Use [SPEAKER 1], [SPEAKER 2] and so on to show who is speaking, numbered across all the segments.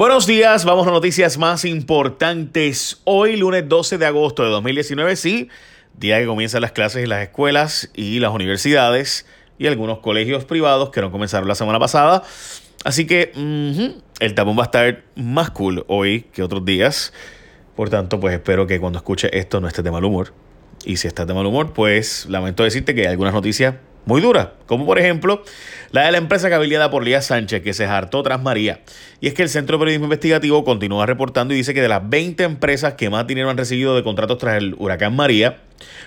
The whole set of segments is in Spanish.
[SPEAKER 1] Buenos días, vamos a noticias más importantes. Hoy, lunes 12 de agosto de 2019, sí, día que comienzan las clases en las escuelas y las universidades y algunos colegios privados que no comenzaron la semana pasada. Así que el tapón va a estar más cool hoy que otros días. Por tanto, pues espero que cuando escuche esto no esté de mal humor. Y si estás de mal humor, pues lamento decirte que hay algunas noticias muy dura, como por ejemplo la de la empresa cabildeada por Lía Sánchez, que se hartó tras María. Y es que el Centro de Periodismo Investigativo continúa reportando y dice que de las 20 empresas que más dinero han recibido de contratos tras el huracán María,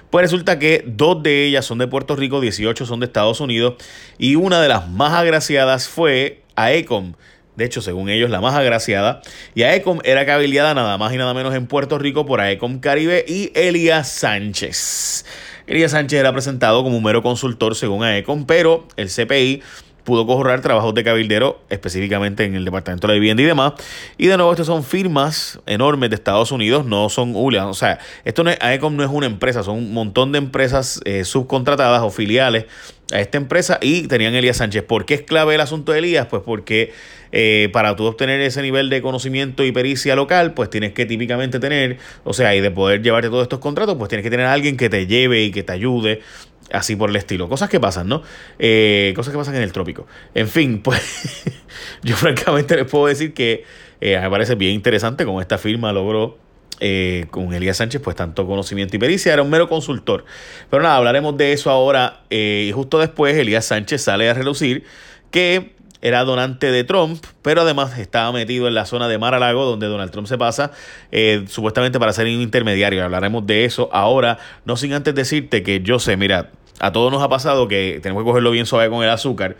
[SPEAKER 1] pues resulta que dos de ellas son de Puerto Rico, 18 son de Estados Unidos, y una de las más agraciadas fue AECOM. De hecho, según ellos, la más agraciada. Y AECOM era cabildeada nada más y nada menos en Puerto Rico por AECOM Caribe y Elías Sánchez. Elías Sánchez era presentado como un mero consultor según AECOM, pero el CPI pudo corroborar trabajos de cabildero, específicamente en el Departamento de la Vivienda y demás. Y de nuevo, estas son firmas enormes de Estados Unidos, no son ULA. O sea, esto no es, AECOM no es una empresa, son un montón de empresas eh, subcontratadas o filiales a esta empresa y tenían Elías Sánchez. ¿Por qué es clave el asunto de Elías? Pues porque eh, para tú obtener ese nivel de conocimiento y pericia local, pues tienes que típicamente tener, o sea, y de poder llevarte todos estos contratos, pues tienes que tener a alguien que te lleve y que te ayude así por el estilo. Cosas que pasan, ¿no? Eh, cosas que pasan en el trópico. En fin, pues yo francamente les puedo decir que eh, me parece bien interesante cómo esta firma logró eh, con Elías Sánchez, pues tanto conocimiento y pericia, era un mero consultor. Pero nada, hablaremos de eso ahora. y justo después, Elías Sánchez sale a relucir que era donante de Trump, pero además estaba metido en la zona de Mar a Lago, donde Donald Trump se pasa, supuestamente para ser un intermediario. Hablaremos de eso ahora, no sin antes decirte que yo sé, mira, a todos nos ha pasado que tenemos que cogerlo bien suave con el azúcar,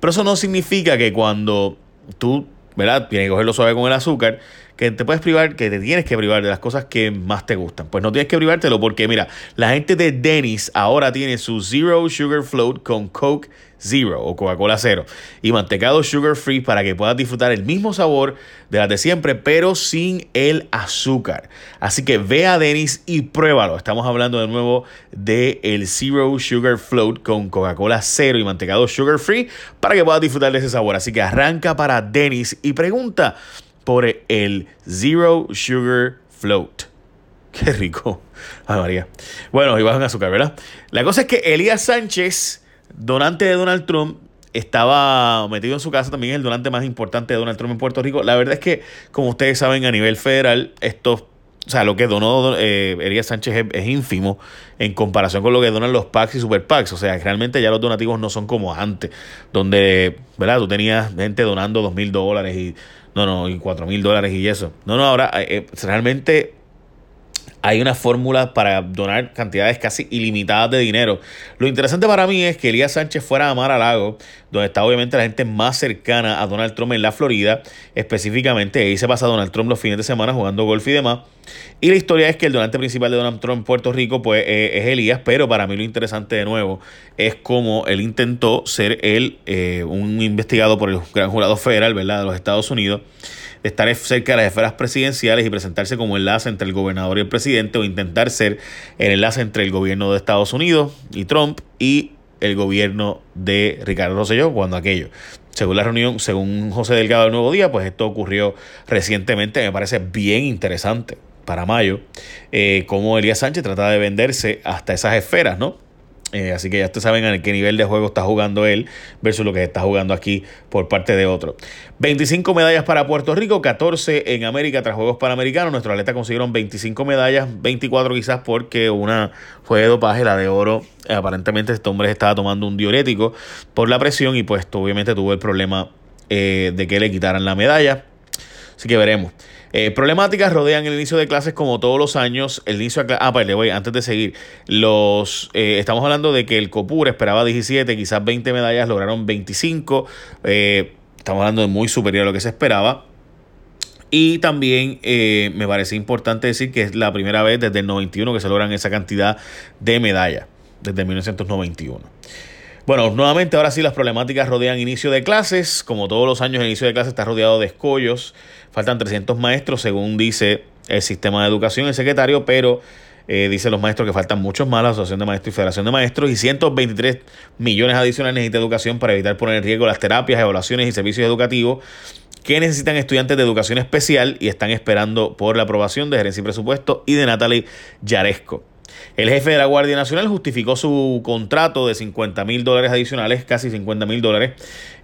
[SPEAKER 1] pero eso no significa que cuando tú, ¿verdad? Tienes que cogerlo suave con el azúcar, que te puedes privar, que te tienes que privar de las cosas que más te gustan. Pues no tienes que privártelo porque, mira, la gente de Dennis ahora tiene su Zero Sugar Float con Coke Zero o Coca-Cola Cero y mantecado sugar free para que puedas disfrutar el mismo sabor de las de siempre, pero sin el azúcar. Así que ve a Dennis y pruébalo. Estamos hablando de nuevo de el Zero Sugar Float con Coca-Cola Cero y mantecado sugar free para que puedas disfrutar de ese sabor. Así que arranca para Dennis y pregunta por el Zero Sugar Float. Qué rico. Ay, María. Bueno, y bajan azúcar, ¿verdad? La cosa es que Elías Sánchez, donante de Donald Trump, estaba metido en su casa también el donante más importante de Donald Trump en Puerto Rico. La verdad es que, como ustedes saben, a nivel federal, esto, o sea, lo que donó eh, Elías Sánchez es, ínfimo en comparación con lo que donan los PACs y Super PACs. O sea, realmente ya los donativos no son como antes, donde, ¿verdad? Tú tenías gente donando dos mil dólares y no, no, y cuatro mil dólares y eso. No, no, ahora eh, eh, realmente hay una fórmula para donar cantidades casi ilimitadas de dinero. Lo interesante para mí es que Elías Sánchez fuera a Mar a Lago, donde está obviamente la gente más cercana a Donald Trump en la Florida, específicamente ahí se pasa Donald Trump los fines de semana jugando golf y demás. Y la historia es que el donante principal de Donald Trump en Puerto Rico pues, eh, es Elías, pero para mí lo interesante de nuevo es cómo él intentó ser él eh, un investigado por el gran jurado federal ¿verdad? de los Estados Unidos estar cerca de las esferas presidenciales y presentarse como enlace entre el gobernador y el presidente o intentar ser el enlace entre el gobierno de Estados Unidos y Trump y el gobierno de Ricardo Rosselló cuando aquello. Según la reunión, según José Delgado del Nuevo Día, pues esto ocurrió recientemente, me parece bien interesante para mayo, eh, cómo Elías Sánchez trata de venderse hasta esas esferas, ¿no? Eh, así que ya ustedes saben en qué nivel de juego está jugando él versus lo que está jugando aquí por parte de otro. 25 medallas para Puerto Rico, 14 en América tras Juegos Panamericanos. Nuestros atletas consiguieron 25 medallas, 24 quizás porque una fue de dopaje, la de oro. Aparentemente este hombre estaba tomando un diurético por la presión y pues obviamente tuvo el problema eh, de que le quitaran la medalla. Así que veremos. Eh, problemáticas rodean el inicio de clases como todos los años. El inicio de Ah, pues le voy, antes de seguir. Los, eh, estamos hablando de que el COPUR esperaba 17, quizás 20 medallas, lograron 25. Eh, estamos hablando de muy superior a lo que se esperaba. Y también me parece importante decir que es la primera vez desde el 91 que se logran esa cantidad de medallas, desde 1991. Bueno, nuevamente ahora sí las problemáticas rodean inicio de clases. Como todos los años, el inicio de clases está rodeado de escollos. Faltan 300 maestros, según dice el sistema de educación, el secretario, pero eh, dicen los maestros que faltan muchos más, la Asociación de Maestros y Federación de Maestros, y 123 millones adicionales necesita educación para evitar poner en riesgo las terapias, evaluaciones y servicios educativos que necesitan estudiantes de educación especial y están esperando por la aprobación de gerencia y presupuesto y de Natalie Yaresco. El jefe de la Guardia Nacional justificó su contrato de 50 mil dólares adicionales, casi 50 mil dólares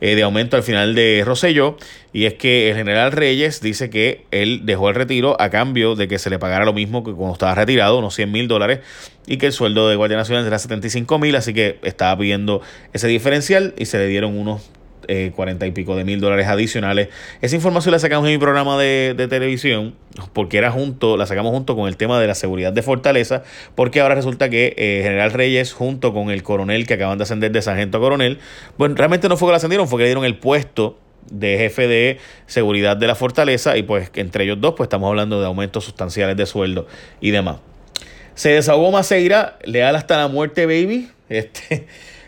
[SPEAKER 1] eh, de aumento al final de Rosselló. Y es que el general Reyes dice que él dejó el retiro a cambio de que se le pagara lo mismo que cuando estaba retirado, unos 100 mil dólares, y que el sueldo de Guardia Nacional era 75 mil, así que estaba pidiendo ese diferencial y se le dieron unos eh, 40 y pico de mil dólares adicionales. Esa información la sacamos en mi programa de, televisión, porque era junto, la sacamos junto con el tema de la seguridad de Fortaleza, porque ahora resulta que eh, General Reyes, junto con el coronel que acaban de ascender de sargento a coronel, bueno, realmente no fue que lo ascendieron, fue que le dieron el puesto de jefe de seguridad de la fortaleza y pues entre ellos dos pues estamos hablando de aumentos sustanciales de sueldo y demás. Se desahogó Maceira, leal hasta la muerte, baby. Este,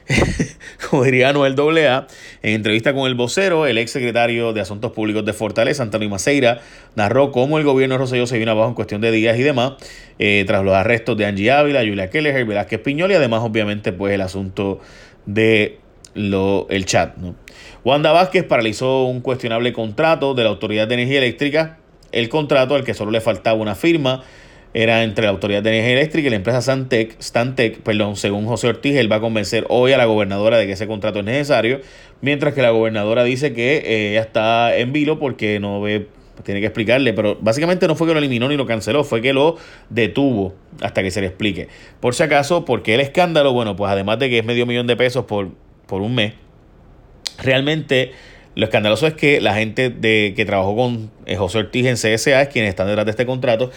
[SPEAKER 1] como diría AA, en entrevista con el vocero, el ex secretario de Asuntos Públicos de Fortaleza, Antonio Maceira, narró cómo el gobierno de Rosselló se vino abajo en cuestión de días y demás, eh, tras los arrestos de Angie Ávila, Julia Kelleher, Velázquez Piñol y además, obviamente, pues el asunto de lo, el chat. ¿no? Wanda Vázquez paralizó un cuestionable contrato de la Autoridad de Energía Eléctrica, el contrato al que solo le faltaba una firma era entre la Autoridad de Energía Eléctrica y la empresa Stantec, Stantec, perdón, según José Ortiz, él va a convencer hoy a la gobernadora de que ese contrato es necesario, mientras que la gobernadora dice que eh, ella está en vilo porque no ve, tiene que explicarle, pero básicamente no fue que lo eliminó ni lo canceló, fue que lo detuvo hasta que se le explique. Por si acaso, porque el escándalo, bueno, pues además de que es medio millón de pesos por, por un mes, realmente lo escandaloso es que la gente de, que trabajó con eh, José Ortiz en CSA es quienes están detrás de este contrato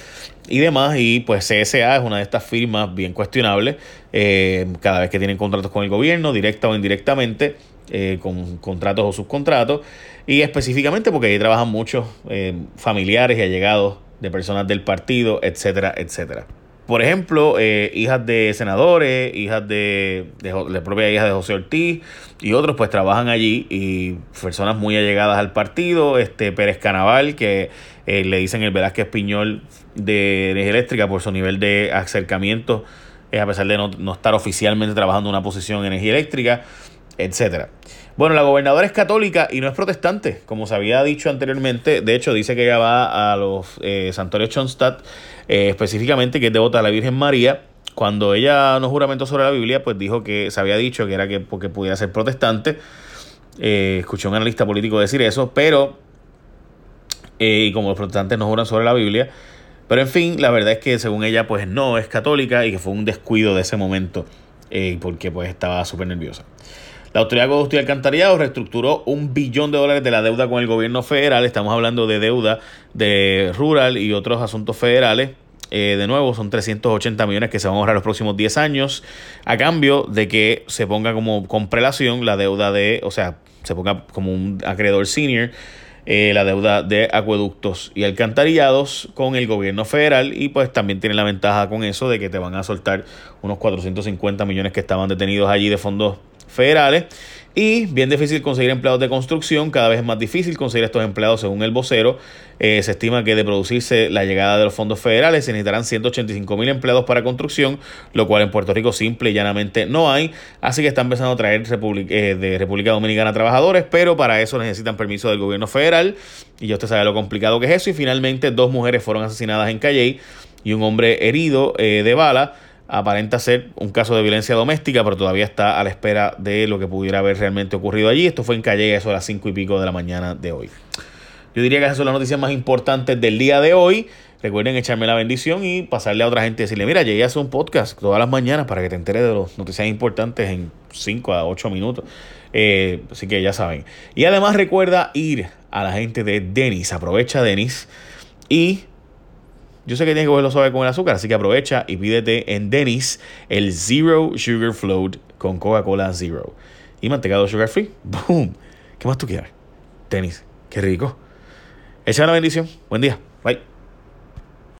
[SPEAKER 1] y demás. Y pues CSA es una de estas firmas bien cuestionables eh, cada vez que tienen contratos con el gobierno, directa o indirectamente, eh, con contratos o subcontratos. Y específicamente porque ahí trabajan muchos familiares y allegados de personas del partido, etcétera, etcétera por ejemplo, eh, hijas de senadores, hijas de, la propia hija de José Ortiz y otros pues trabajan allí y personas muy allegadas al partido, este Pérez Canaval que eh, le dicen el Velázquez Piñol de energía eléctrica por su nivel de acercamiento, a pesar de no, no estar oficialmente trabajando en una posición en energía eléctrica, etcétera. Bueno, la gobernadora es católica y no es protestante, como se había dicho anteriormente. De hecho, dice que ella va a los eh, santuarios Schoenstatt, eh, específicamente que es devota a la Virgen María. Cuando ella no juramentó sobre la Biblia, pues dijo que se había dicho que era que porque pudiera ser protestante. Eh, escuché a un analista político decir eso, pero eh, y como los protestantes no juran sobre la Biblia. Pero en fin, la verdad es que según ella, pues no es católica y que fue un descuido de ese momento, porque pues estaba súper nerviosa. La Autoridad de Acueducto y Alcantarillado reestructuró un billón de dólares de la deuda con el gobierno federal. Estamos hablando de deuda de rural y otros asuntos federales. Eh, de nuevo, son 380 millones que se van a ahorrar los próximos 10 años a cambio de que se ponga como con prelación la deuda de, o sea, se ponga como un acreedor senior eh, la deuda de acueductos y alcantarillados con el gobierno federal y pues también tiene la ventaja con eso de que te van a soltar unos 450 millones que estaban detenidos allí de fondos federales. Y bien difícil conseguir empleados de construcción, cada vez es más difícil conseguir estos empleados según el vocero. Eh, se estima que de producirse la llegada de los fondos federales se necesitarán 185 mil empleados para construcción, lo cual en Puerto Rico simple y llanamente no hay. Así que están empezando a traer eh, de República Dominicana trabajadores, pero para eso necesitan permiso del gobierno federal. Y ya usted sabe lo complicado que es eso. Y finalmente dos mujeres fueron asesinadas en Calley y un hombre herido eh, de bala aparenta ser un caso de violencia doméstica, pero todavía está a la espera de lo que pudiera haber realmente ocurrido allí. Esto fue en Calle, eso a las cinco y pico de la mañana de hoy. Yo diría que esas son las noticias más importantes del día de hoy. Recuerden echarme la bendición y pasarle a otra gente y decirle, mira, llegué a hacer un podcast todas las mañanas para que te enteres de las noticias importantes en 5 a 8 minutos. Eh, así que ya saben. Y además recuerda ir a la gente de Denis. Aprovecha Denis y yo sé que tienes que cogerlo suave con el azúcar, así que aprovecha y pídete en Dennis el Zero Sugar Float con Coca-Cola Zero. Y mantecado sugar free. ¡Boom! ¿Qué más tú quieres? Dennis, qué rico. Echa la bendición. Buen día. Bye.